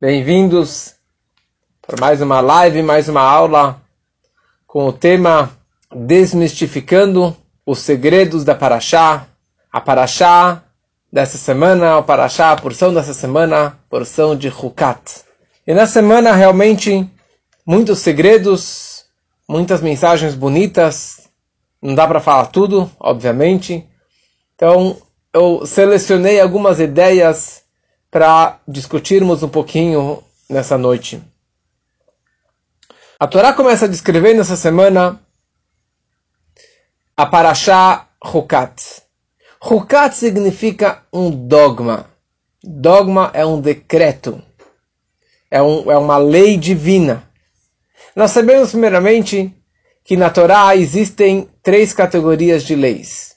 Bem-vindos para mais uma live, mais uma aula com o tema Desmistificando os segredos da Paraxá. A Paraxá dessa semana, o Paraxá, a porção dessa semana, porção de Hukat. E na semana realmente muitos segredos, muitas mensagens bonitas. Não dá para falar tudo, obviamente. Então eu selecionei algumas ideias para discutirmos um pouquinho nessa noite. A Torá começa a descrever nessa semana a Parashá Hukat. Hukat significa um dogma. Dogma é um decreto. É, um, é uma lei divina. Nós sabemos, primeiramente, que na Torá existem três categorias de leis.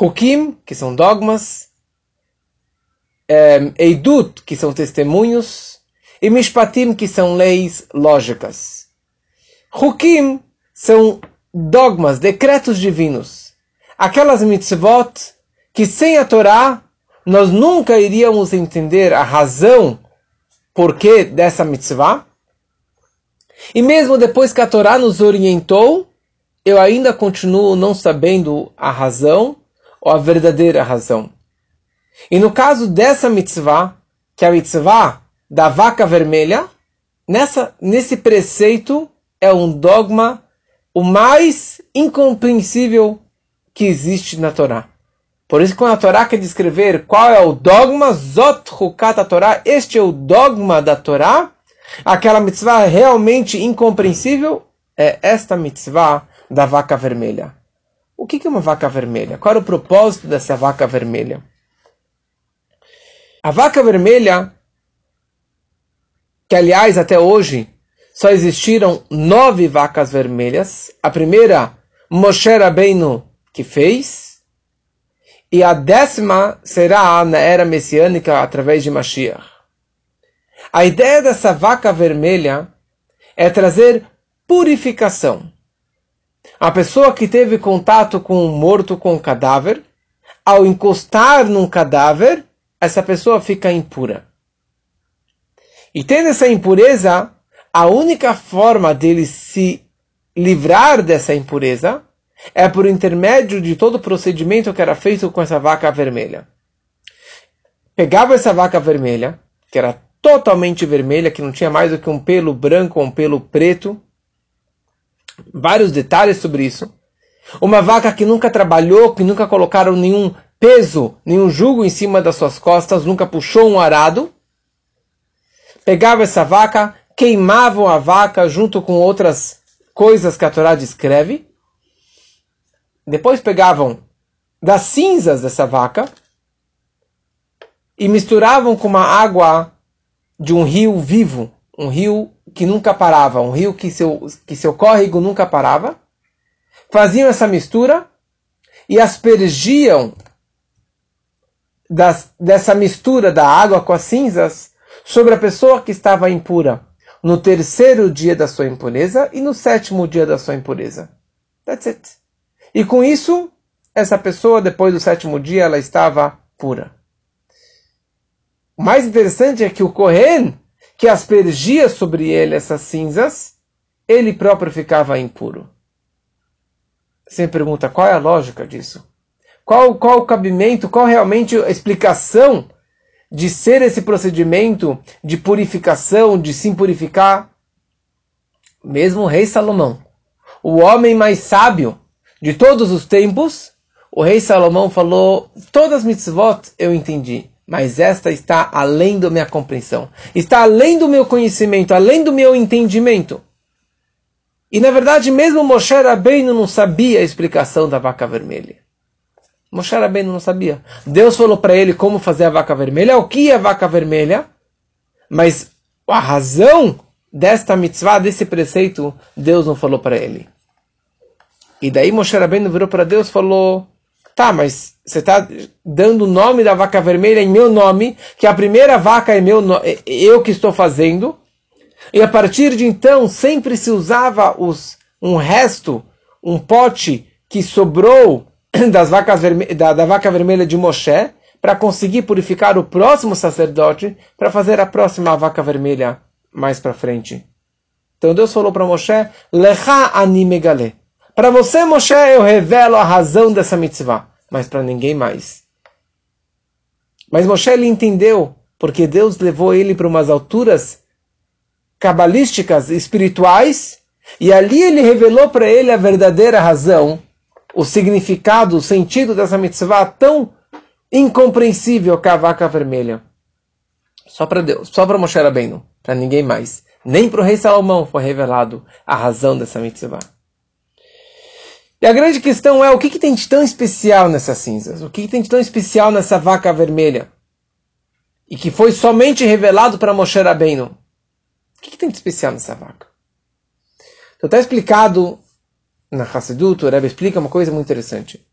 Hukim, que são dogmas, Eidut, que são testemunhos, e Mishpatim, que são leis lógicas. Hukim são dogmas, decretos divinos. Aquelas mitzvot que sem a Torá nós nunca iríamos entender a razão porquê dessa mitzvah. E mesmo depois que a Torá nos orientou, eu ainda continuo não sabendo a razão ou a verdadeira razão. E no caso dessa mitzvah, que é a mitzvah da vaca vermelha, nessa, nesse preceito é um dogma o mais incompreensível que existe na Torá. Por isso, quando a Torá quer descrever qual é o dogma, Zot Hukat Torá, este é o dogma da Torá, aquela mitzvah realmente incompreensível, é esta mitzvah da vaca vermelha. O que é uma vaca vermelha? Qual é o propósito dessa vaca vermelha? A vaca vermelha, que aliás até hoje só existiram nove vacas vermelhas. A primeira, Moshe Rabbeinu, que fez. E a décima será na era messiânica através de Mashiach. A ideia dessa vaca vermelha é trazer purificação. A pessoa que teve contato com um morto, com um cadáver, ao encostar num cadáver, essa pessoa fica impura. E tendo essa impureza, a única forma dele se livrar dessa impureza é por intermédio de todo o procedimento que era feito com essa vaca vermelha. Pegava essa vaca vermelha, que era totalmente vermelha, que não tinha mais do que um pelo branco ou um pelo preto. Vários detalhes sobre isso. Uma vaca que nunca trabalhou, que nunca colocaram nenhum peso, nenhum jugo em cima das suas costas, nunca puxou um arado. Pegava essa vaca, queimavam a vaca junto com outras coisas que a Torá descreve. Depois pegavam das cinzas dessa vaca e misturavam com uma água de um rio vivo, um rio que nunca parava, um rio que seu, que seu córrego nunca parava. Faziam essa mistura e aspergiam das, dessa mistura da água com as cinzas sobre a pessoa que estava impura no terceiro dia da sua impureza e no sétimo dia da sua impureza. That's it. E com isso, essa pessoa, depois do sétimo dia, ela estava pura. O mais interessante é que o Kohen, que aspergia sobre ele essas cinzas, ele próprio ficava impuro. Você pergunta qual é a lógica disso? Qual, qual o cabimento, qual realmente a explicação de ser esse procedimento de purificação, de se purificar? Mesmo o rei Salomão, o homem mais sábio de todos os tempos, o rei Salomão falou: todas as mitzvot eu entendi, mas esta está além da minha compreensão, está além do meu conhecimento, além do meu entendimento. E na verdade, mesmo Moshe Rabbeinu não sabia a explicação da vaca vermelha. Moshe Rabbeinu não sabia. Deus falou para ele como fazer a vaca vermelha, o que é a vaca vermelha, mas a razão desta mitzvah, desse preceito, Deus não falou para ele. E daí Moshe Rabbeinu virou para Deus e falou, tá, mas você está dando o nome da vaca vermelha em meu nome, que a primeira vaca é meu, é eu que estou fazendo, e a partir de então sempre se usava os, um resto, um pote que sobrou das vacas da, da vaca vermelha de Moshe para conseguir purificar o próximo sacerdote para fazer a próxima vaca vermelha mais para frente. Então Deus falou para Moshe: Lecha animegale. Para você, Moshe, eu revelo a razão dessa mitzvah, mas para ninguém mais. Mas Moshe ele entendeu, porque Deus levou ele para umas alturas cabalísticas, espirituais, e ali ele revelou para ele a verdadeira razão, o significado, o sentido dessa mitzvah tão incompreensível que a vaca vermelha. Só para Deus, só para Moshe Rabbeinu, para ninguém mais. Nem para o rei Salomão foi revelado a razão dessa mitzvah. E a grande questão é o que, que tem de tão especial nessas cinzas? O que, que tem de tão especial nessa vaca vermelha? E que foi somente revelado para Moshe Rabbeinu. O que, que tem de especial nessa vaca? Está explicado na Hassedut, o Rebbe explica uma coisa muito interessante.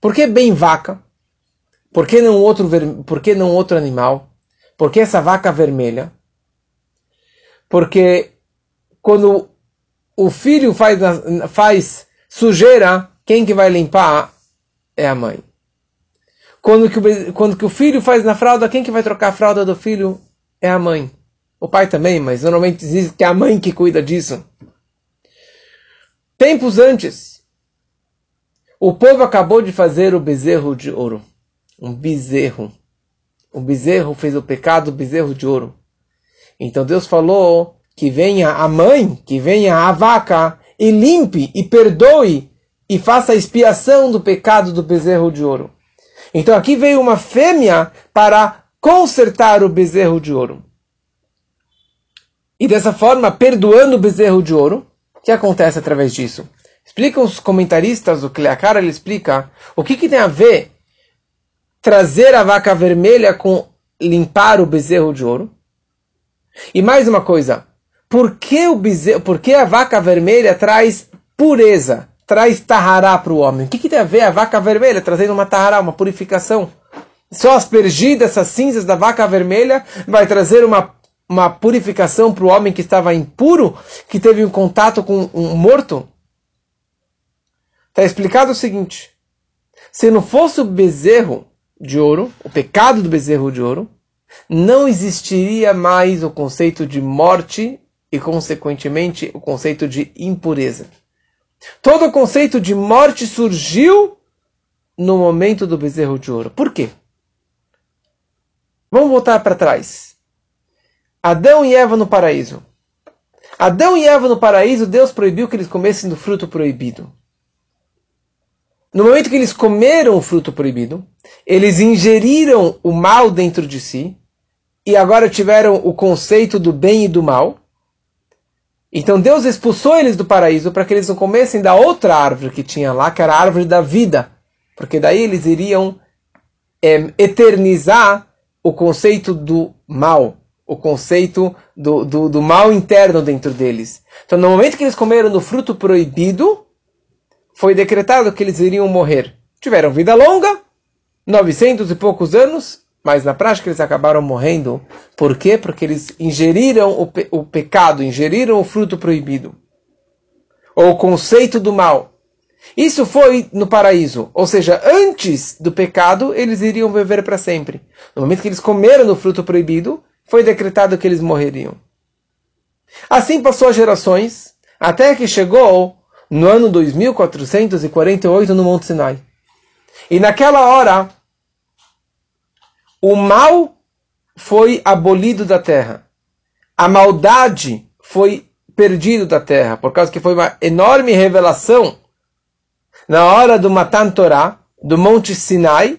Por que bem vaca? Por que não outro, por que não outro animal? Por que essa vaca vermelha? Porque quando o filho faz, faz sujeira, quem que vai limpar é a mãe. Quando que, quando que o filho faz na fralda, quem que vai trocar a fralda do filho é a mãe. O pai também, mas normalmente diz que é a mãe que cuida disso. Tempos antes, o povo acabou de fazer o bezerro de ouro. Um bezerro. O bezerro fez o pecado, o bezerro de ouro. Então Deus falou que venha a mãe, que venha a vaca e limpe e perdoe e faça a expiação do pecado do bezerro de ouro. Então aqui veio uma fêmea para consertar o bezerro de ouro. E dessa forma, perdoando o bezerro de ouro, que acontece através disso? Explicam os comentaristas, o Cleacara ele explica o que, que tem a ver trazer a vaca vermelha com limpar o bezerro de ouro. E mais uma coisa, por que, o bezerro, por que a vaca vermelha traz pureza, traz tahará para o homem? O que, que tem a ver a vaca vermelha trazendo uma tahará, uma purificação? Só aspergir dessas cinzas da vaca vermelha vai trazer uma, uma purificação para o homem que estava impuro, que teve um contato com um morto? Está explicado o seguinte: se não fosse o bezerro de ouro, o pecado do bezerro de ouro, não existiria mais o conceito de morte e, consequentemente, o conceito de impureza. Todo o conceito de morte surgiu no momento do bezerro de ouro. Por quê? Vamos voltar para trás. Adão e Eva no paraíso. Adão e Eva no paraíso, Deus proibiu que eles comessem do fruto proibido. No momento que eles comeram o fruto proibido, eles ingeriram o mal dentro de si e agora tiveram o conceito do bem e do mal. Então Deus expulsou eles do paraíso para que eles não comessem da outra árvore que tinha lá, que era a árvore da vida, porque daí eles iriam é, eternizar o conceito do mal, o conceito do, do, do mal interno dentro deles. Então, no momento que eles comeram do fruto proibido, foi decretado que eles iriam morrer. Tiveram vida longa, 900 e poucos anos, mas na prática eles acabaram morrendo. Por quê? Porque eles ingeriram o, pe o pecado, ingeriram o fruto proibido. Ou o conceito do mal. Isso foi no paraíso. Ou seja, antes do pecado, eles iriam viver para sempre. No momento que eles comeram do fruto proibido, foi decretado que eles morreriam. Assim passou as gerações, até que chegou no ano 2448 no Monte Sinai. E naquela hora, o mal foi abolido da terra. A maldade foi perdido da terra, por causa que foi uma enorme revelação na hora do Matan Torah, do Monte Sinai,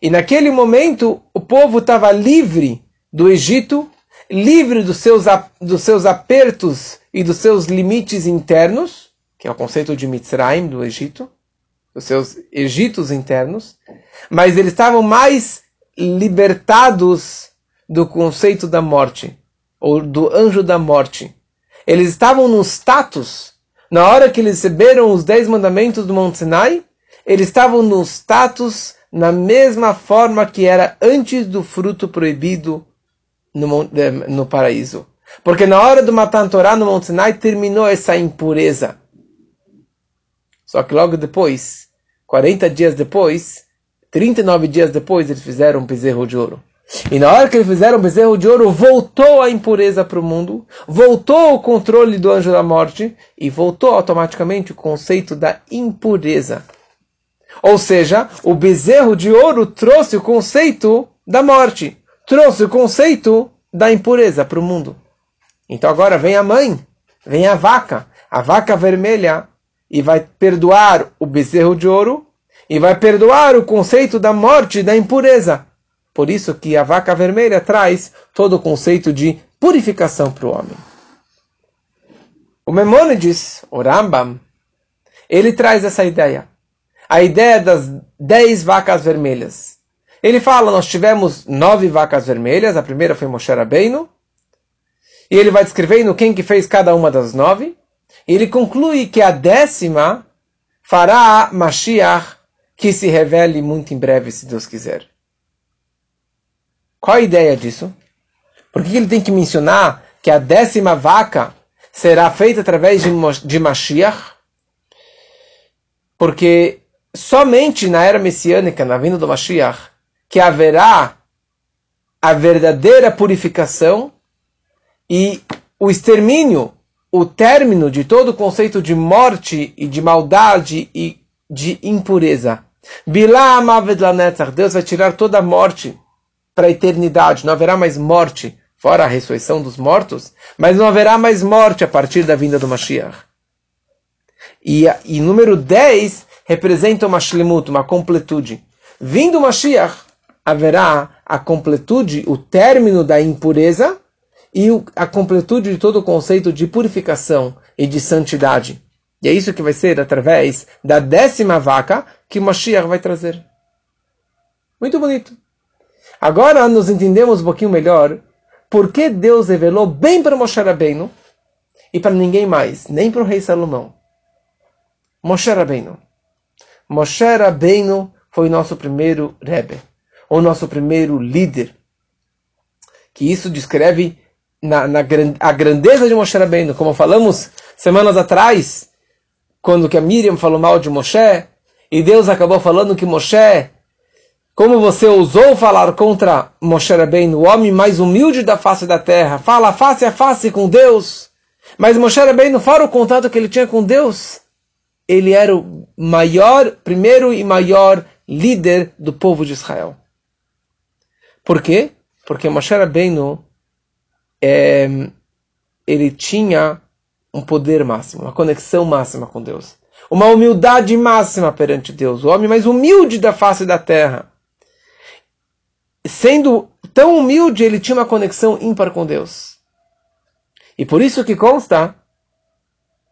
e naquele momento o povo estava livre do Egito, livre dos seus, dos seus apertos e dos seus limites internos, que é o conceito de Mitzrayim, do Egito, dos seus Egitos internos, mas eles estavam mais libertados do conceito da morte, ou do anjo da morte. Eles estavam no status, na hora que eles receberam os dez mandamentos do Monte Sinai, eles estavam no status na mesma forma que era antes do fruto proibido no, no paraíso. Porque na hora do Matan Torah no Monte Sinai terminou essa impureza. Só que logo depois, 40 dias depois, 39 dias depois, eles fizeram um bezerro de ouro. E na hora que eles fizeram o bezerro de ouro, voltou a impureza para o mundo, voltou o controle do anjo da morte e voltou automaticamente o conceito da impureza. Ou seja, o bezerro de ouro trouxe o conceito da morte, trouxe o conceito da impureza para o mundo. Então agora vem a mãe, vem a vaca, a vaca vermelha, e vai perdoar o bezerro de ouro e vai perdoar o conceito da morte da impureza. Por isso que a vaca vermelha traz todo o conceito de purificação para o homem. O Memônides, o Rambam, ele traz essa ideia. A ideia das dez vacas vermelhas. Ele fala, nós tivemos nove vacas vermelhas, a primeira foi Moshe Rabbeinu, e ele vai descrevendo quem que fez cada uma das nove, e ele conclui que a décima fará Mashiach, que se revele muito em breve, se Deus quiser. Qual a ideia disso? Por que ele tem que mencionar que a décima vaca será feita através de, de Mashiach? Porque somente na era messiânica, na vinda do Mashiach, que haverá a verdadeira purificação e o extermínio, o término de todo o conceito de morte e de maldade e de impureza. Deus vai tirar toda a morte para a eternidade. Não haverá mais morte, fora a ressurreição dos mortos, mas não haverá mais morte a partir da vinda do Mashiach. E, e número 10 representa uma shlemut, uma completude. Vindo o Mashiach, haverá a completude, o término da impureza e a completude de todo o conceito de purificação e de santidade. E é isso que vai ser através da décima vaca que Mashiach vai trazer. Muito bonito. Agora nos entendemos um pouquinho melhor por que Deus revelou bem para Moshe Rabbeinu e para ninguém mais, nem para o rei Salomão. Moshe Rabbeinu. Moshe Rabbeinu foi nosso primeiro Rebbe, o nosso primeiro líder. Que isso descreve na, na, a grandeza de Moshe Rabbeinu, como falamos semanas atrás, quando que a Miriam falou mal de Moshe, e Deus acabou falando que Moshe como você ousou falar contra Moshe Rabbeinu, o homem mais humilde da face da terra, fala face a face com Deus, mas Moshe Rabbeinu, fora o contato que ele tinha com Deus, ele era o maior, primeiro e maior líder do povo de Israel. Por quê? Porque Moshe Rabbeinu, é, ele tinha um poder máximo, uma conexão máxima com Deus. Uma humildade máxima perante Deus. O homem mais humilde da face da terra sendo tão humilde, ele tinha uma conexão ímpar com Deus. E por isso que consta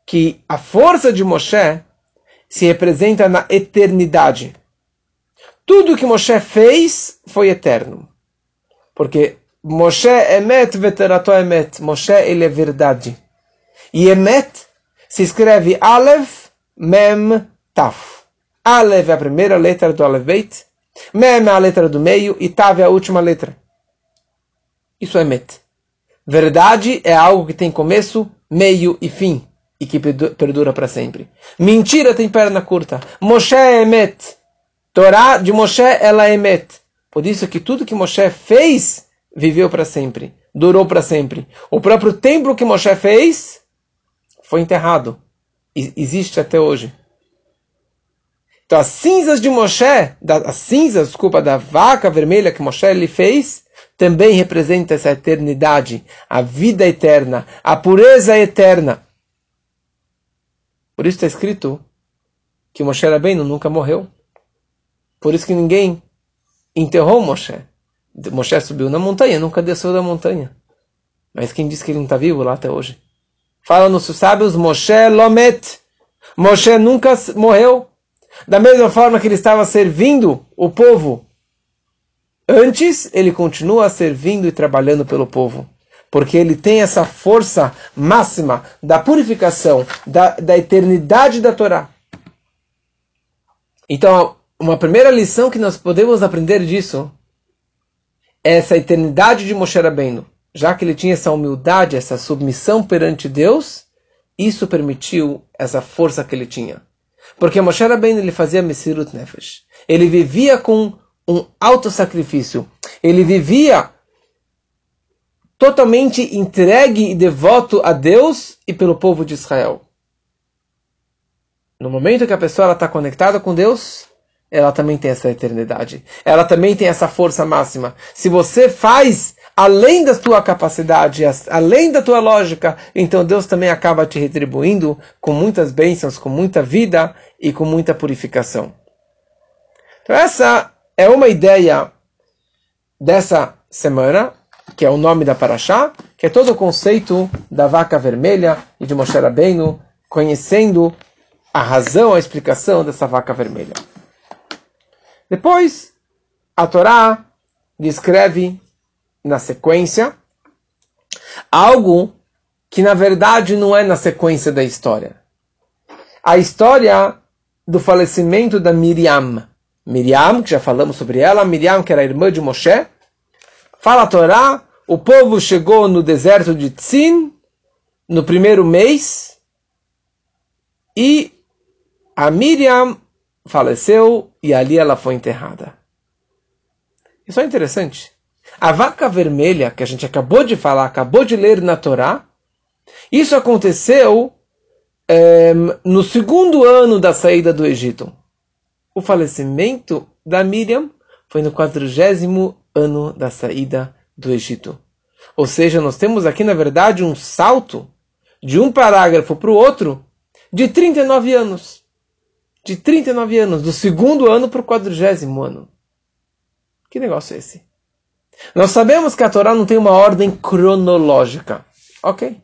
que a força de Moshe se representa na eternidade. Tudo que Moshe fez foi eterno. Porque Moshe emet veterato emet. Moshe ele é verdade. E emet se escreve Aleph Mem Taf. Aleph é a primeira letra do Aleph Beit. Mem é a letra do meio e Tav é a última letra. Isso é Met. Verdade é algo que tem começo, meio e fim e que perdura para sempre. Mentira tem perna curta. Moshe é Met. Torá de Moshe ela é Met. Por isso que tudo que Moshe fez viveu para sempre, durou para sempre. O próprio templo que Moshe fez foi enterrado. E existe até hoje. Então as cinzas de Moshe, as cinzas, desculpa, da vaca vermelha que Moshe lhe fez, também representa essa eternidade, a vida eterna, a pureza eterna. Por isso está escrito que Moshe Rabbeinu nunca morreu. Por isso que ninguém enterrou Moshe. Moshe subiu na montanha, nunca desceu da montanha. Mas quem disse que ele não está vivo lá até hoje? Fala nos sábios, Moshe Lomet. Moshe nunca morreu. Da mesma forma que ele estava servindo o povo antes, ele continua servindo e trabalhando pelo povo. Porque ele tem essa força máxima da purificação, da, da eternidade da Torá. Então, uma primeira lição que nós podemos aprender disso é essa eternidade de Moshe Rabbeinu. Já que ele tinha essa humildade, essa submissão perante Deus, isso permitiu essa força que ele tinha. Porque Moshe Rabbeinu ele fazia Mesirut Nefesh. Ele vivia com um autossacrifício. Ele vivia totalmente entregue e devoto a Deus e pelo povo de Israel. No momento que a pessoa está conectada com Deus, ela também tem essa eternidade. Ela também tem essa força máxima. Se você faz além da tua capacidade, além da tua lógica, então Deus também acaba te retribuindo com muitas bênçãos, com muita vida e com muita purificação. Então essa é uma ideia dessa semana, que é o nome da Paraxá, que é todo o conceito da vaca vermelha e de Moshe Rabbeinu, conhecendo a razão, a explicação dessa vaca vermelha. Depois, a Torá descreve na sequência algo que na verdade não é na sequência da história. A história do falecimento da Miriam. Miriam, que já falamos sobre ela, Miriam, que era irmã de Moshe. Fala a Torá, o povo chegou no deserto de Tzin no primeiro mês e a Miriam faleceu e ali ela foi enterrada. Isso é interessante. A vaca vermelha, que a gente acabou de falar, acabou de ler na Torá, isso aconteceu é, no segundo ano da saída do Egito. O falecimento da Miriam foi no quadrigésimo ano da saída do Egito. Ou seja, nós temos aqui, na verdade, um salto de um parágrafo para o outro de 39 anos. De 39 anos, do segundo ano para o quadrigésimo ano. Que negócio é esse? Nós sabemos que a Torá não tem uma ordem cronológica. Ok.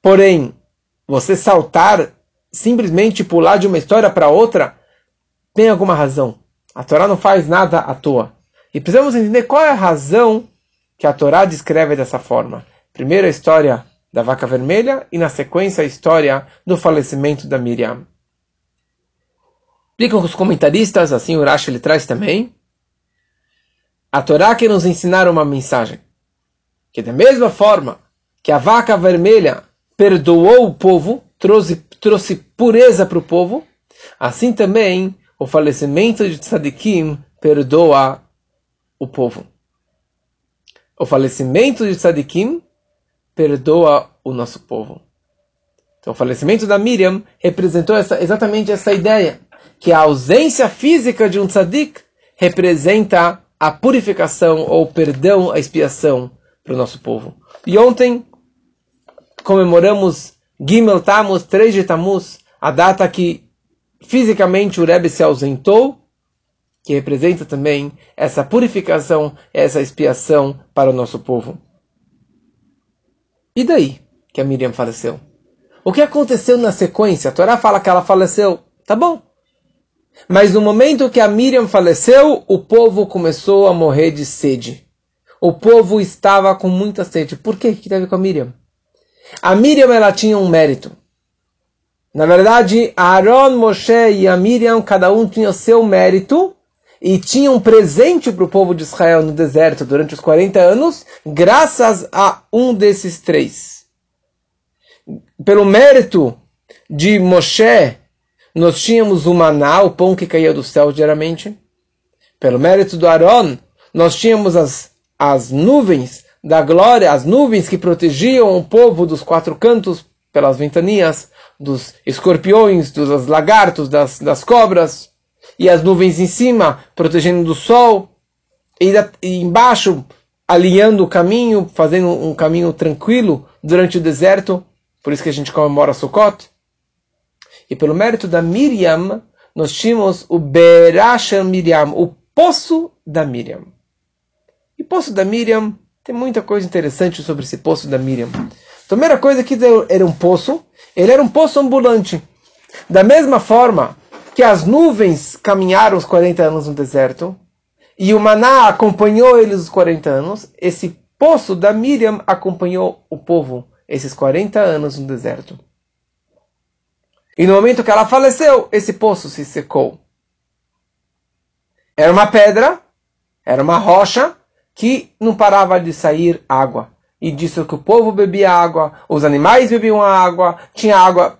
Porém, você saltar, simplesmente pular de uma história para outra, tem alguma razão. A Torá não faz nada à toa. E precisamos entender qual é a razão que a Torá descreve dessa forma. Primeiro a história da vaca vermelha e na sequência a história do falecimento da Miriam. Explicam os comentaristas, assim o Rashi ele traz também, a Torá quer nos ensinar uma mensagem. Que da mesma forma que a vaca vermelha perdoou o povo, trouxe, trouxe pureza para o povo, assim também o falecimento de Tzadikim perdoa o povo. O falecimento de Tzadikim perdoa o nosso povo. Então, o falecimento da Miriam representou essa, exatamente essa ideia, que a ausência física de um tzadik representa a purificação ou perdão, a expiação para o nosso povo. E ontem comemoramos Gimel Tammuz, 3 de Tammuz, a data que fisicamente o Rebbe se ausentou, que representa também essa purificação, essa expiação para o nosso povo. E daí que a Miriam faleceu? O que aconteceu na sequência? A Torá fala que ela faleceu. Tá bom. Mas no momento que a Miriam faleceu, o povo começou a morrer de sede. O povo estava com muita sede. Por quê? Que teve com a Miriam? A Miriam ela tinha um mérito. Na verdade, Aaron, Moshe e a Miriam, cada um tinha seu mérito e tinha um presente para o povo de Israel no deserto durante os 40 anos, graças a um desses três. Pelo mérito de Moshe nós tínhamos o maná, o pão que caía do céu diariamente. Pelo mérito do Aaron, nós tínhamos as, as nuvens da glória, as nuvens que protegiam o povo dos quatro cantos pelas ventanias, dos escorpiões, dos lagartos, das, das cobras, e as nuvens em cima protegendo do sol, e, da, e embaixo alinhando o caminho, fazendo um caminho tranquilo durante o deserto, por isso que a gente comemora Sukkot. E pelo mérito da Miriam, nós tínhamos o Berasha Miriam, o poço da Miriam. E poço da Miriam, tem muita coisa interessante sobre esse poço da Miriam. A primeira coisa que era um poço, ele era um poço ambulante. Da mesma forma que as nuvens caminharam os 40 anos no deserto, e o maná acompanhou eles os 40 anos, esse poço da Miriam acompanhou o povo esses 40 anos no deserto. E no momento que ela faleceu, esse poço se secou. Era uma pedra, era uma rocha que não parava de sair água. E disso que o povo bebia água, os animais bebiam água, tinha água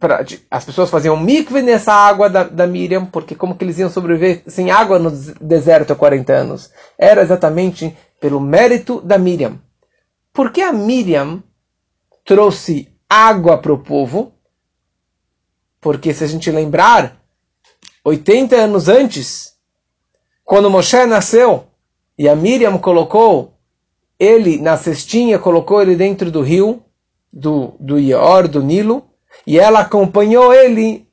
pra, as pessoas faziam mikve nessa água da, da Miriam, porque como que eles iam sobreviver sem água no deserto há 40 anos? Era exatamente pelo mérito da Miriam. Por que a Miriam trouxe água para o povo? Porque se a gente lembrar, 80 anos antes, quando Moshe nasceu e a Miriam colocou ele na cestinha, colocou ele dentro do rio, do, do Ior, do Nilo, e ela acompanhou ele,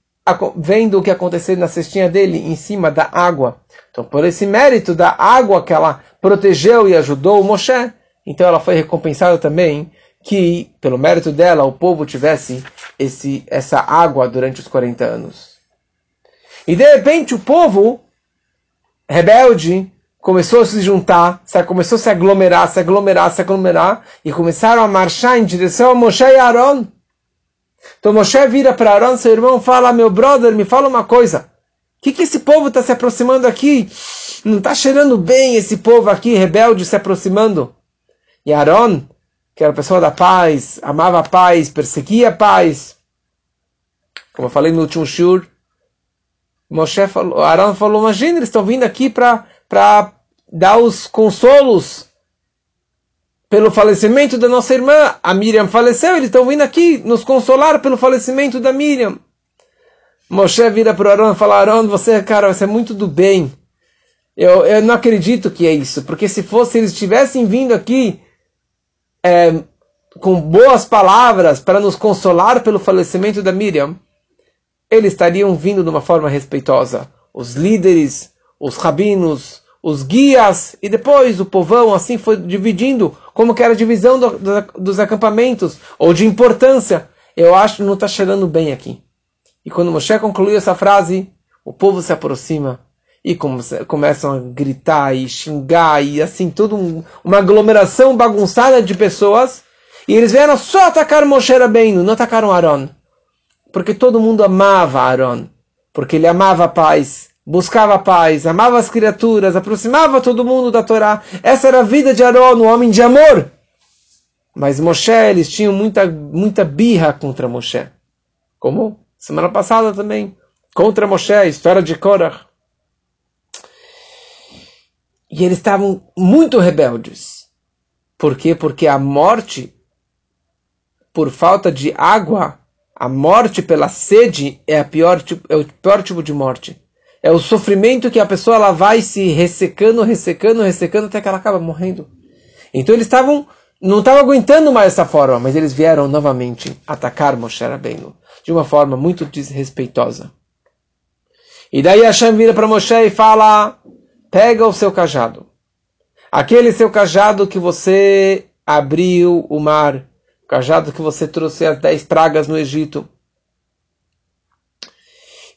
vendo o que aconteceu na cestinha dele, em cima da água. Então, por esse mérito da água que ela protegeu e ajudou o Moshe, então ela foi recompensada também que, pelo mérito dela, o povo tivesse esse, essa água durante os 40 anos. E de repente o povo rebelde começou a se juntar, começou a se aglomerar, se aglomerar, se aglomerar, e começaram a marchar em direção a Moshe e Aaron. Então Moshe vira para Aaron, seu irmão, fala, meu brother, me fala uma coisa. O que, que esse povo está se aproximando aqui? Não está cheirando bem esse povo aqui, rebelde, se aproximando. E Aaron, que era pessoa da paz, amava a paz, perseguia a paz. Como eu falei no último shur, Moshe falou, Aaron falou, imagina, eles estão vindo aqui para dar os consolos pelo falecimento da nossa irmã. A Miriam faleceu, eles estão vindo aqui nos consolar pelo falecimento da Miriam. Moshe vira para o Aaron e fala, Aaron, você, cara, você é muito do bem. Eu, eu não acredito que é isso, porque se fosse, eles tivessem vindo aqui é, com boas palavras para nos consolar pelo falecimento da Miriam, eles estariam vindo de uma forma respeitosa. Os líderes, os rabinos, os guias, e depois o povão, assim foi dividindo, como que era a divisão do, do, dos acampamentos, ou de importância. Eu acho que não está cheirando bem aqui. E quando Moshe concluiu essa frase, o povo se aproxima e começam a gritar e xingar e assim, tudo um, uma aglomeração bagunçada de pessoas. E eles vieram só atacar Moshe Rabbeinu, não atacaram Aaron porque todo mundo amava Aaron, porque ele amava a paz, buscava a paz, amava as criaturas, aproximava todo mundo da Torá. Essa era a vida de Aaron, um homem de amor. Mas Moshe, eles tinham muita, muita birra contra Moshe. Como semana passada também, contra Moshe, história de Korah. E eles estavam muito rebeldes. Por quê? Porque a morte, por falta de água, a morte pela sede é, a pior, é o pior tipo de morte. É o sofrimento que a pessoa ela vai se ressecando, ressecando, ressecando até que ela acaba morrendo. Então eles estavam não estavam aguentando mais essa forma, mas eles vieram novamente atacar Moshe Rabbeinu de uma forma muito desrespeitosa. E daí Hashem vira para Moshe e fala: pega o seu cajado, aquele seu cajado que você abriu o mar cajado que você trouxe as dez pragas no Egito.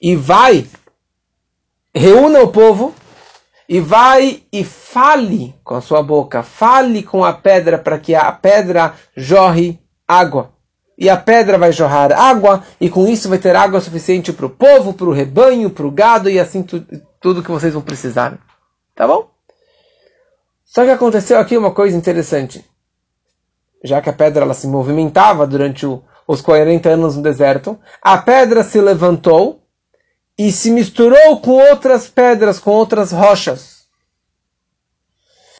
E vai, reúna o povo, e vai e fale com a sua boca, fale com a pedra para que a pedra jorre água. E a pedra vai jorrar água, e com isso vai ter água suficiente para o povo, para o rebanho, para o gado e assim tu, tudo que vocês vão precisar. Tá bom? Só que aconteceu aqui uma coisa interessante já que a pedra ela se movimentava durante o, os 40 anos no deserto, a pedra se levantou e se misturou com outras pedras, com outras rochas.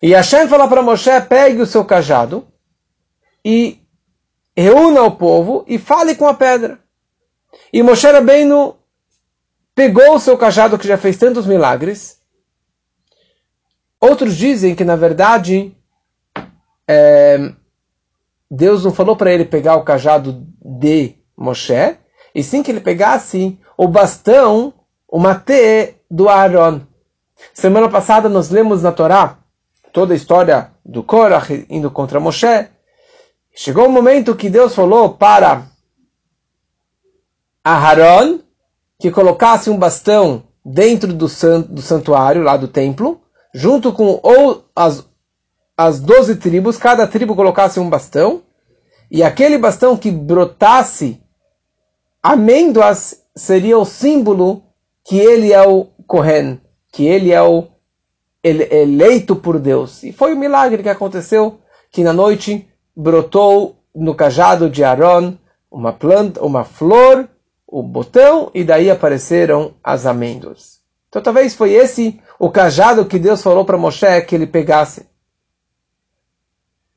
E Hashem falou para Moshe, pegue o seu cajado e reúna o povo e fale com a pedra. E Moshe Rabbeinu pegou o seu cajado que já fez tantos milagres. Outros dizem que, na verdade, é, Deus não falou para ele pegar o cajado de Moshe, e sim que ele pegasse o bastão, o mate do Aaron. Semana passada nós lemos na Torá toda a história do Korah indo contra Moshe. Chegou o um momento que Deus falou para Aaron que colocasse um bastão dentro do santuário, lá do templo, junto com ou as as doze tribos, cada tribo colocasse um bastão, e aquele bastão que brotasse amêndoas seria o símbolo que ele é o Kohen, que ele é o eleito por Deus. E foi um milagre que aconteceu, que na noite brotou no cajado de Aaron uma planta, uma flor o botão e daí apareceram as amêndoas. Então talvez foi esse o cajado que Deus falou para Moshe que ele pegasse.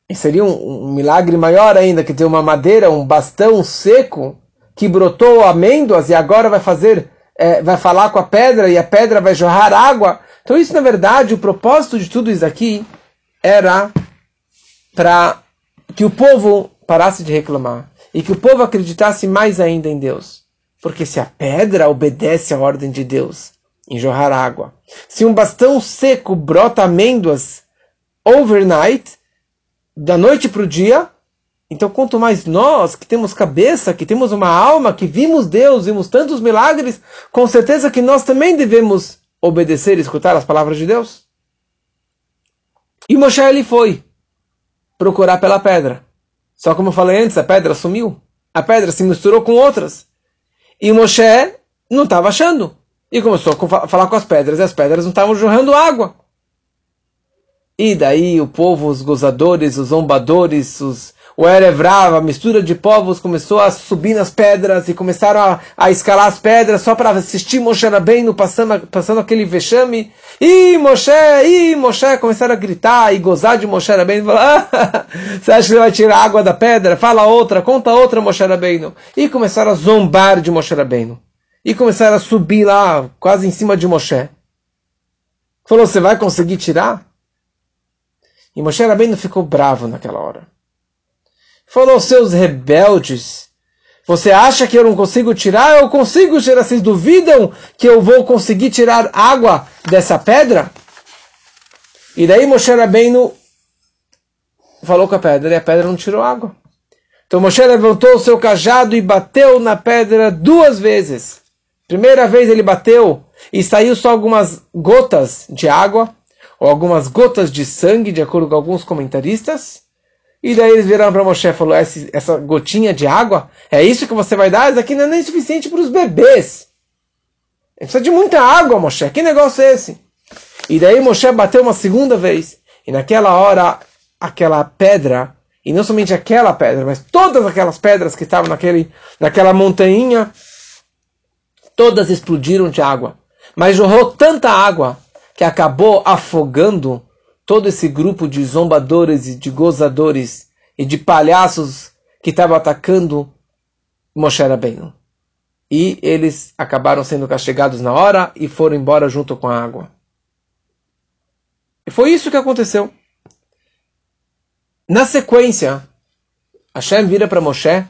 E seria um, um, milagre maior ainda que ter uma madeira, um bastão seco que brotou amêndoas e agora vai fazer, é, vai falar com a pedra e a pedra vai jorrar água. Então isso na verdade o propósito de tudo isso aqui era para que o povo parasse de reclamar e que o povo acreditasse mais ainda em Deus. Porque se a pedra obedece à ordem de Deus em jorrar água, se um bastão seco brota amêndoas overnight, da noite para o dia, então quanto mais nós que temos cabeça, que temos uma alma, que vimos Deus, vimos tantos milagres, com certeza que nós também devemos obedecer e escutar as palavras de Deus. E Moshe ele foi procurar pela pedra. Só como eu falei antes, a pedra sumiu. A pedra se misturou com outras. E Moshe não estava achando. E começou a falar com as pedras, e as pedras não estavam jorrando água. E daí o povo, os gozadores, os zombadores, os, o Erevrav, a mistura de povos, começou a subir nas pedras e começaram a, a escalar as pedras só para assistir Moshe Rabbeinu passando, passando aquele vexame. E Moshe, e Moshe, começaram a gritar e gozar de Moshe Rabbeinu. Falar, ah, você acha que ele vai tirar água da pedra? Fala outra, conta outra Moshe Rabbeinu. E começaram a zombar de Moshe Rabbeinu. E começaram a subir lá, quase em cima de Moshe. Falou, você vai conseguir tirar? E Moshe Rabbeinu ficou bravo naquela hora. Falou, seus rebeldes, você acha que eu não consigo tirar? Eu consigo tirar. Vocês duvidam que eu vou conseguir tirar água dessa pedra? E daí Moshe Rabbeinu falou com a pedra e a pedra não tirou água. Então Moshe levantou o seu cajado e bateu na pedra duas vezes. Primeira vez ele bateu e saiu só algumas gotas de água ou algumas gotas de sangue, de acordo com alguns comentaristas. E daí eles viraram para Moshe e falaram: essa gotinha de água, é isso que você vai dar? Isso aqui não é nem suficiente para os bebês. Precisa de muita água, Moshe. Que negócio é esse? E daí Moshe bateu uma segunda vez. E naquela hora, aquela pedra, e não somente aquela pedra, mas todas aquelas pedras que estavam naquele, naquela montanha, todas explodiram de água. Mas jorrou tanta água que acabou afogando todo esse grupo de zombadores e de gozadores e de palhaços que estavam atacando Moshe Rabbeinu. E eles acabaram sendo castigados na hora e foram embora junto com a água. E foi isso que aconteceu. Na sequência, Hashem vira para Moshe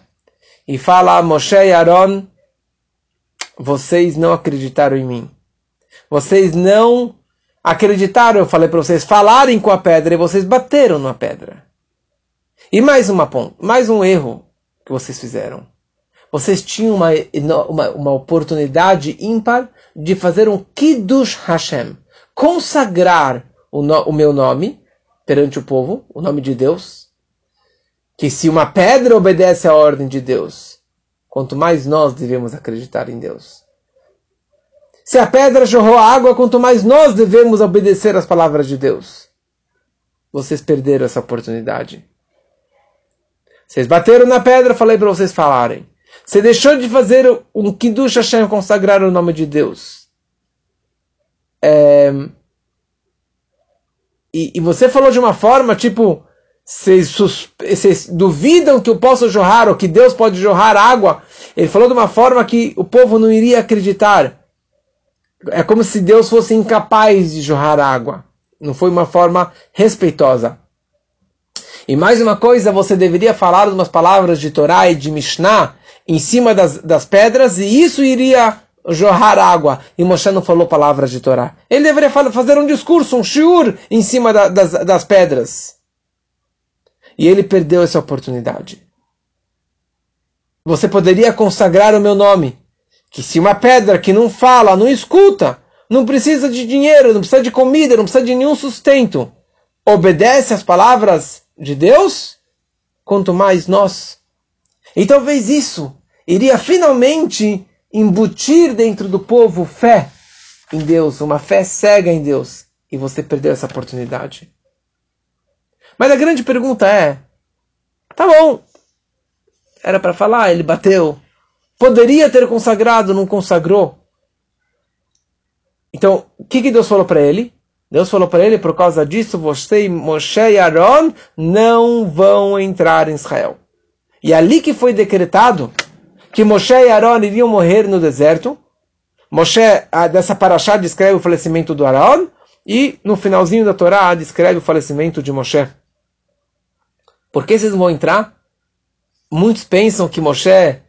e fala: Moshe e Aaron, vocês não acreditaram em mim. Vocês não acreditaram, eu falei para vocês, falarem com a pedra e vocês bateram na pedra. E mais uma mais um erro que vocês fizeram. Vocês tinham uma, uma, uma oportunidade ímpar de fazer um Kiddush Hashem, consagrar o, no, o meu nome perante o povo, o nome de Deus, que se uma pedra obedece à ordem de Deus, quanto mais nós devemos acreditar em Deus. Se a pedra jorrou água, quanto mais nós devemos obedecer às palavras de Deus. Vocês perderam essa oportunidade. Vocês bateram na pedra, falei para vocês falarem. Você deixou de fazer um Kiddush Hashem, consagrar o nome de Deus. É... E, e, você falou de uma forma, tipo, vocês, duvidam que eu posso jorrar, ou que Deus pode jorrar água. Ele falou de uma forma que o povo não iria acreditar. É como se Deus fosse incapaz de jorrar água. Não foi uma forma respeitosa. E mais uma coisa, você deveria falar umas palavras de Torá e de Mishnah em cima das, das pedras, e isso iria jorrar água. E Moshe não falou palavras de Torá. Ele deveria fazer um discurso, um shiur, em cima da, das, das pedras. E ele perdeu essa oportunidade. Você poderia consagrar o meu nome que se uma pedra que não fala, não escuta, não precisa de dinheiro, não precisa de comida, não precisa de nenhum sustento, obedece às palavras de Deus, quanto mais nós. E talvez isso iria finalmente embutir dentro do povo fé em Deus, uma fé cega em Deus, e você perdeu essa oportunidade. Mas a grande pergunta é: tá bom, era para falar, ele bateu, Poderia ter consagrado, não consagrou. Então, o que, que Deus falou para ele? Deus falou para ele, por causa disso, você, Moshe e Aaron não vão entrar em Israel. E ali que foi decretado que Moshe e Aaron iriam morrer no deserto. Moshe, dessa paraxá, descreve o falecimento do Aaron, e no finalzinho da Torá descreve o falecimento de Moshe. Por que vocês vão entrar? Muitos pensam que Moshe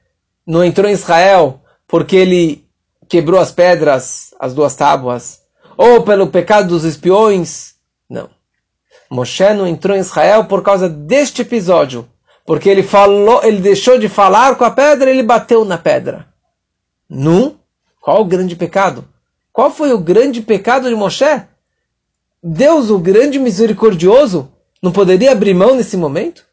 não entrou em Israel porque ele quebrou as pedras, as duas tábuas, ou pelo pecado dos espiões. Não. Moshe não entrou em Israel por causa deste episódio, porque ele falou, ele deixou de falar com a pedra, ele bateu na pedra. Não? Qual o grande pecado? Qual foi o grande pecado de Moshe? Deus, o grande misericordioso, não poderia abrir mão nesse momento?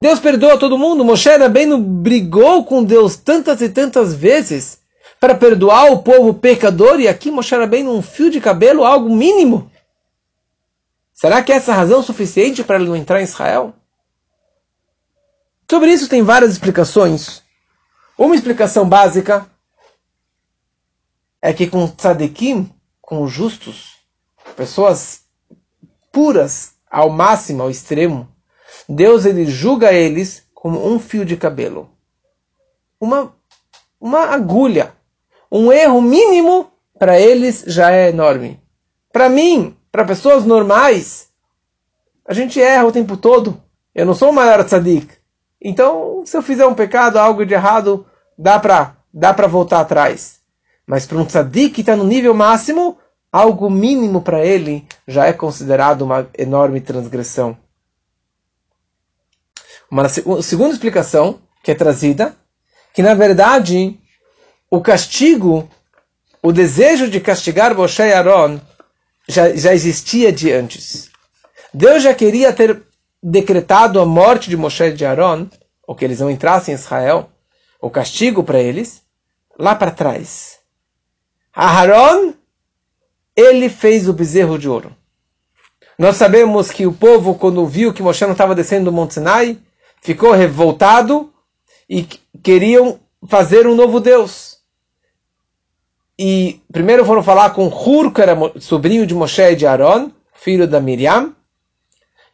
Deus perdoa todo mundo. Moshe Rabbeinu brigou com Deus tantas e tantas vezes para perdoar o povo pecador e aqui Moshe Rabbeinu um fio de cabelo, algo mínimo. Será que é essa razão suficiente para ele não entrar em Israel? Sobre isso tem várias explicações. Uma explicação básica é que com tzadikim, com justos, pessoas puras ao máximo, ao extremo, Deus ele julga eles como um fio de cabelo. Uma, uma agulha. Um erro mínimo para eles já é enorme. Para mim, para pessoas normais, a gente erra o tempo todo. Eu não sou o maior tzadik. Então, se eu fizer um pecado, algo de errado, dá para dá voltar atrás. Mas para um tzadik que está no nível máximo, algo mínimo para ele já é considerado uma enorme transgressão. Uma segunda explicação que é trazida, que na verdade o castigo, o desejo de castigar Moshe e Aaron já, já existia de antes. Deus já queria ter decretado a morte de Moshe e de Aaron, ou que eles não entrassem em Israel, o castigo para eles, lá para trás. Aaron, ele fez o bezerro de ouro. Nós sabemos que o povo, quando viu que Moshe não estava descendo do Monte Sinai, ficou revoltado e queriam fazer um novo Deus. E primeiro foram falar com Hur, que era sobrinho de Moshe e de Aaron, filho da Miriam.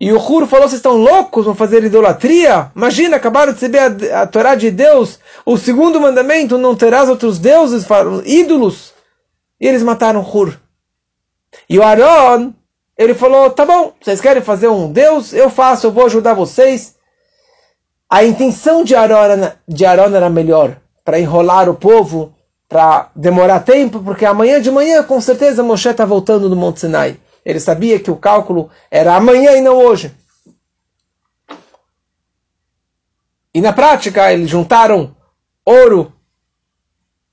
E o Hur falou: Vocês estão loucos? Vão fazer idolatria? Imagina, acabaram de receber a, a Torá de Deus. O segundo mandamento: Não terás outros deuses, ídolos. E eles mataram Hur. E o Aaron, ele falou: Tá bom, vocês querem fazer um Deus? Eu faço, eu vou ajudar vocês. A intenção de Aaron, de Aaron era melhor, para enrolar o povo, para demorar tempo, porque amanhã de manhã, com certeza, Moshe está voltando do Monte Sinai. Ele sabia que o cálculo era amanhã e não hoje. E na prática, eles juntaram ouro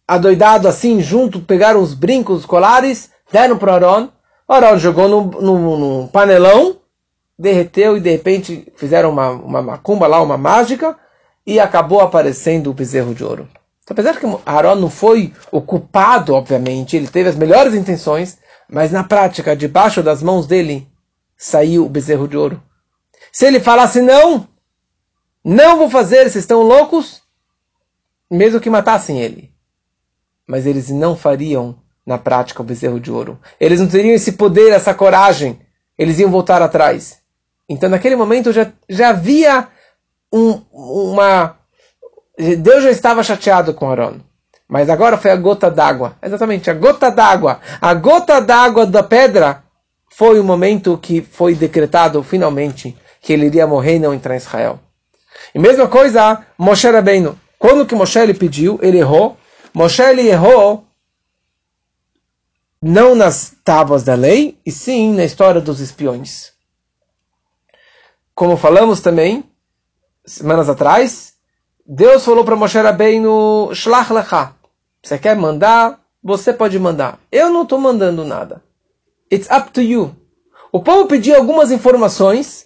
adoidado assim, junto, pegaram os brincos, os colares, deram para Aaron. Aaron jogou no, no, no panelão derreteu e de repente fizeram uma, uma macumba lá, uma mágica, e acabou aparecendo o bezerro de ouro. Apesar que Aaron não foi o culpado, obviamente, ele teve as melhores intenções, mas na prática, debaixo das mãos dele, saiu o bezerro de ouro. Se ele falasse não, não vou fazer, vocês estão loucos, mesmo que matassem ele. Mas eles não fariam na prática o bezerro de ouro. Eles não teriam esse poder, essa coragem. Eles iam voltar atrás. Então, naquele momento, já, já havia um, uma. Deus já estava chateado com Aaron. Mas agora foi a gota d'água. Exatamente, a gota d'água. A gota d'água da pedra foi o momento que foi decretado finalmente que ele iria morrer e não entrar em Israel. E mesma coisa, Moshe Rabbeinu. Quando que Moshe ele pediu, ele errou. Moshe ele errou não nas tábuas da lei, e sim na história dos espiões como falamos também semanas atrás, Deus falou para Moshe Rabbeinu, Shlach lecha. Você quer mandar? Você pode mandar. Eu não estou mandando nada. It's up to you. O povo pediu algumas informações,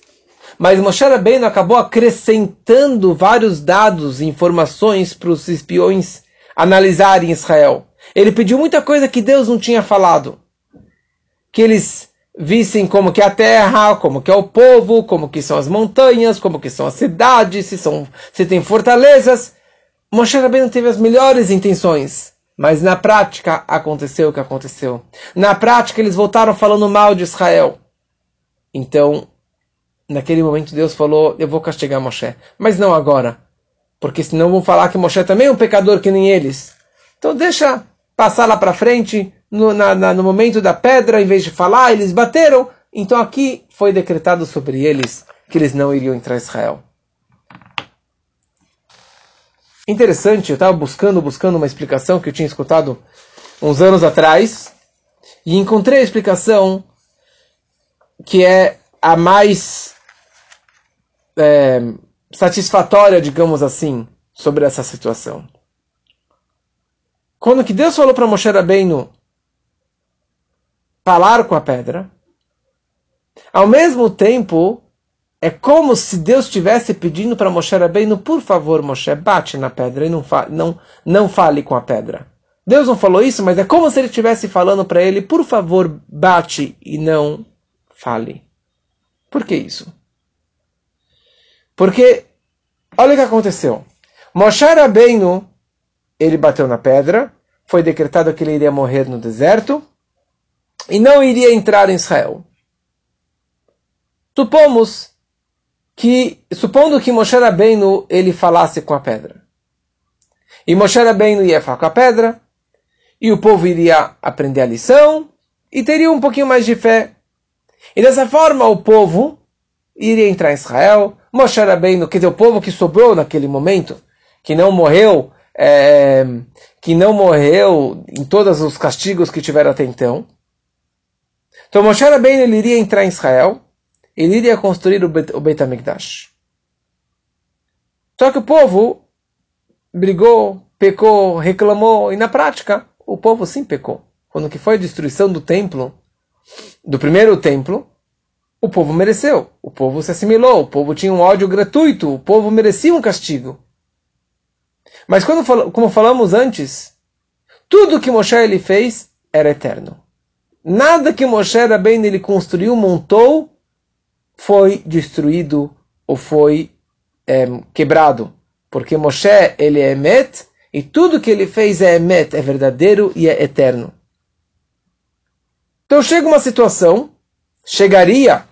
mas Moshe Rabbeinu acabou acrescentando vários dados e informações para os espiões analisarem Israel. Ele pediu muita coisa que Deus não tinha falado. Que eles vissem como que é a terra, como que é o povo, como que são as montanhas, como que são as cidades, se são se tem fortalezas. Moshe Rabbeinu teve as melhores intenções, mas na prática aconteceu o que aconteceu. Na prática eles voltaram falando mal de Israel. Então, naquele momento Deus falou, eu vou castigar Moshe, mas não agora, porque senão vão falar que Moshe também é um pecador que nem eles. Então deixa passar lá para frente, no, na, na, no momento da pedra, em vez de falar, eles bateram. Então aqui foi decretado sobre eles que eles não iriam entrar em Israel. Interessante, eu estava buscando, buscando uma explicação que eu tinha escutado uns anos atrás e encontrei a explicação que é a mais é, satisfatória, digamos assim, sobre essa situação. Quando que Deus falou para Moshe Rabbeinu falar com a pedra, ao mesmo tempo é como se Deus estivesse pedindo para Moshe Rabbeinu, por favor, Moshe, bate na pedra e não, fa não, não fale com a pedra. Deus não falou isso, mas é como se ele estivesse falando para ele, por favor, bate e não fale. Por que isso? Porque, olha o que aconteceu. Moshe Rabbeinu, ele bateu na pedra, foi decretado que ele iria morrer no deserto e não iria entrar em Israel. Supomos que, supondo que Moshe Rabbeinu ele falasse com a pedra. E Moshe Rabbeinu ia falar com a pedra, e o povo iria aprender a lição, e teria um pouquinho mais de fé. E dessa forma o povo iria entrar em Israel, Moshe Rabbeinu, quer dizer, o povo que sobrou naquele momento, que não morreu, é, que não morreu em todos os castigos que tiveram até então. Então Moshe Rabbeinu ele iria entrar em Israel, ele iria construir o, Bet, o Beit HaMikdash. Só que o povo brigou, pecou, reclamou, e na prática, o povo sim pecou. Quando que foi a destruição do templo, do primeiro templo, o povo mereceu. O povo se assimilou, o povo tinha um ódio gratuito, o povo merecia um castigo. Mas quando, como falamos antes, tudo que Moshe ele fez era eterno. Nada que Moshe bem ele construiu, montou, foi destruído ou foi é, quebrado. Porque Moshe, ele é Emet, e tudo que ele fez é Emet, é verdadeiro e é eterno. Então chega uma situação, chegaria,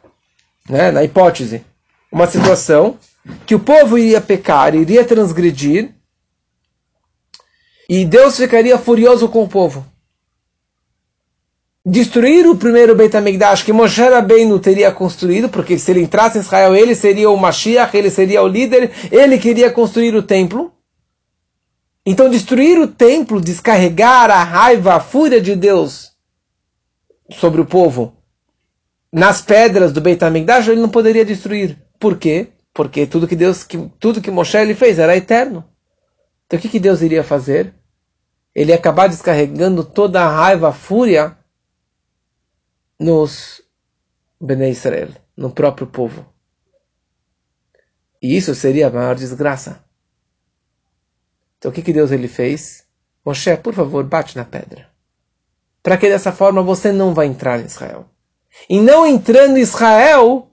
né, na hipótese, uma situação que o povo iria pecar, iria transgredir, e Deus ficaria furioso com o povo destruir o primeiro Beit HaMikdash que Moshe Rabbeinu teria construído, porque se ele entrasse em Israel, ele seria o Mashiach, ele seria o líder, ele queria construir o templo. Então destruir o templo, descarregar a raiva, a fúria de Deus sobre o povo nas pedras do Beit HaMikdash, ele não poderia destruir. Por quê? Porque tudo que Deus, que, tudo que Moshe ele fez era eterno. Então o que, que Deus iria fazer? Ele ia acabar descarregando toda a raiva, a fúria nos Bnei Israel, no próprio povo. E isso seria a maior desgraça. Então o que, que Deus ele fez? Moshe, por favor, bate na pedra. Para que dessa forma você não vai entrar em Israel. E não entrando em Israel,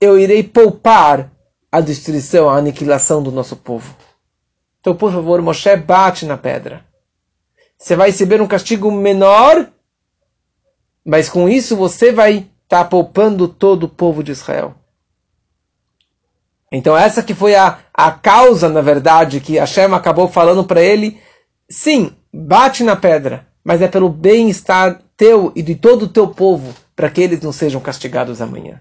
eu irei poupar a destruição, a aniquilação do nosso povo. Então, por favor, Moshe, bate na pedra. Você vai receber um castigo menor mas com isso você vai estar tá poupando todo o povo de Israel. Então essa que foi a, a causa, na verdade, que Hashem acabou falando para ele, sim, bate na pedra, mas é pelo bem-estar teu e de todo o teu povo, para que eles não sejam castigados amanhã.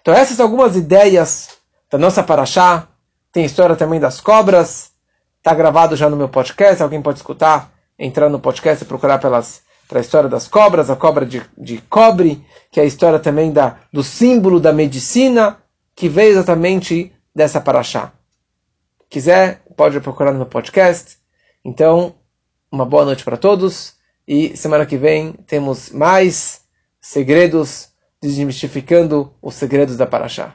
Então essas são algumas ideias da nossa paraxá, tem história também das cobras, está gravado já no meu podcast, alguém pode escutar, entrar no podcast e procurar pelas para a história das cobras, a cobra de, de cobre, que é a história também da, do símbolo da medicina, que veio exatamente dessa paraxá. Quiser, pode procurar no meu podcast. Então, uma boa noite para todos e semana que vem temos mais segredos desmistificando os segredos da paraxá.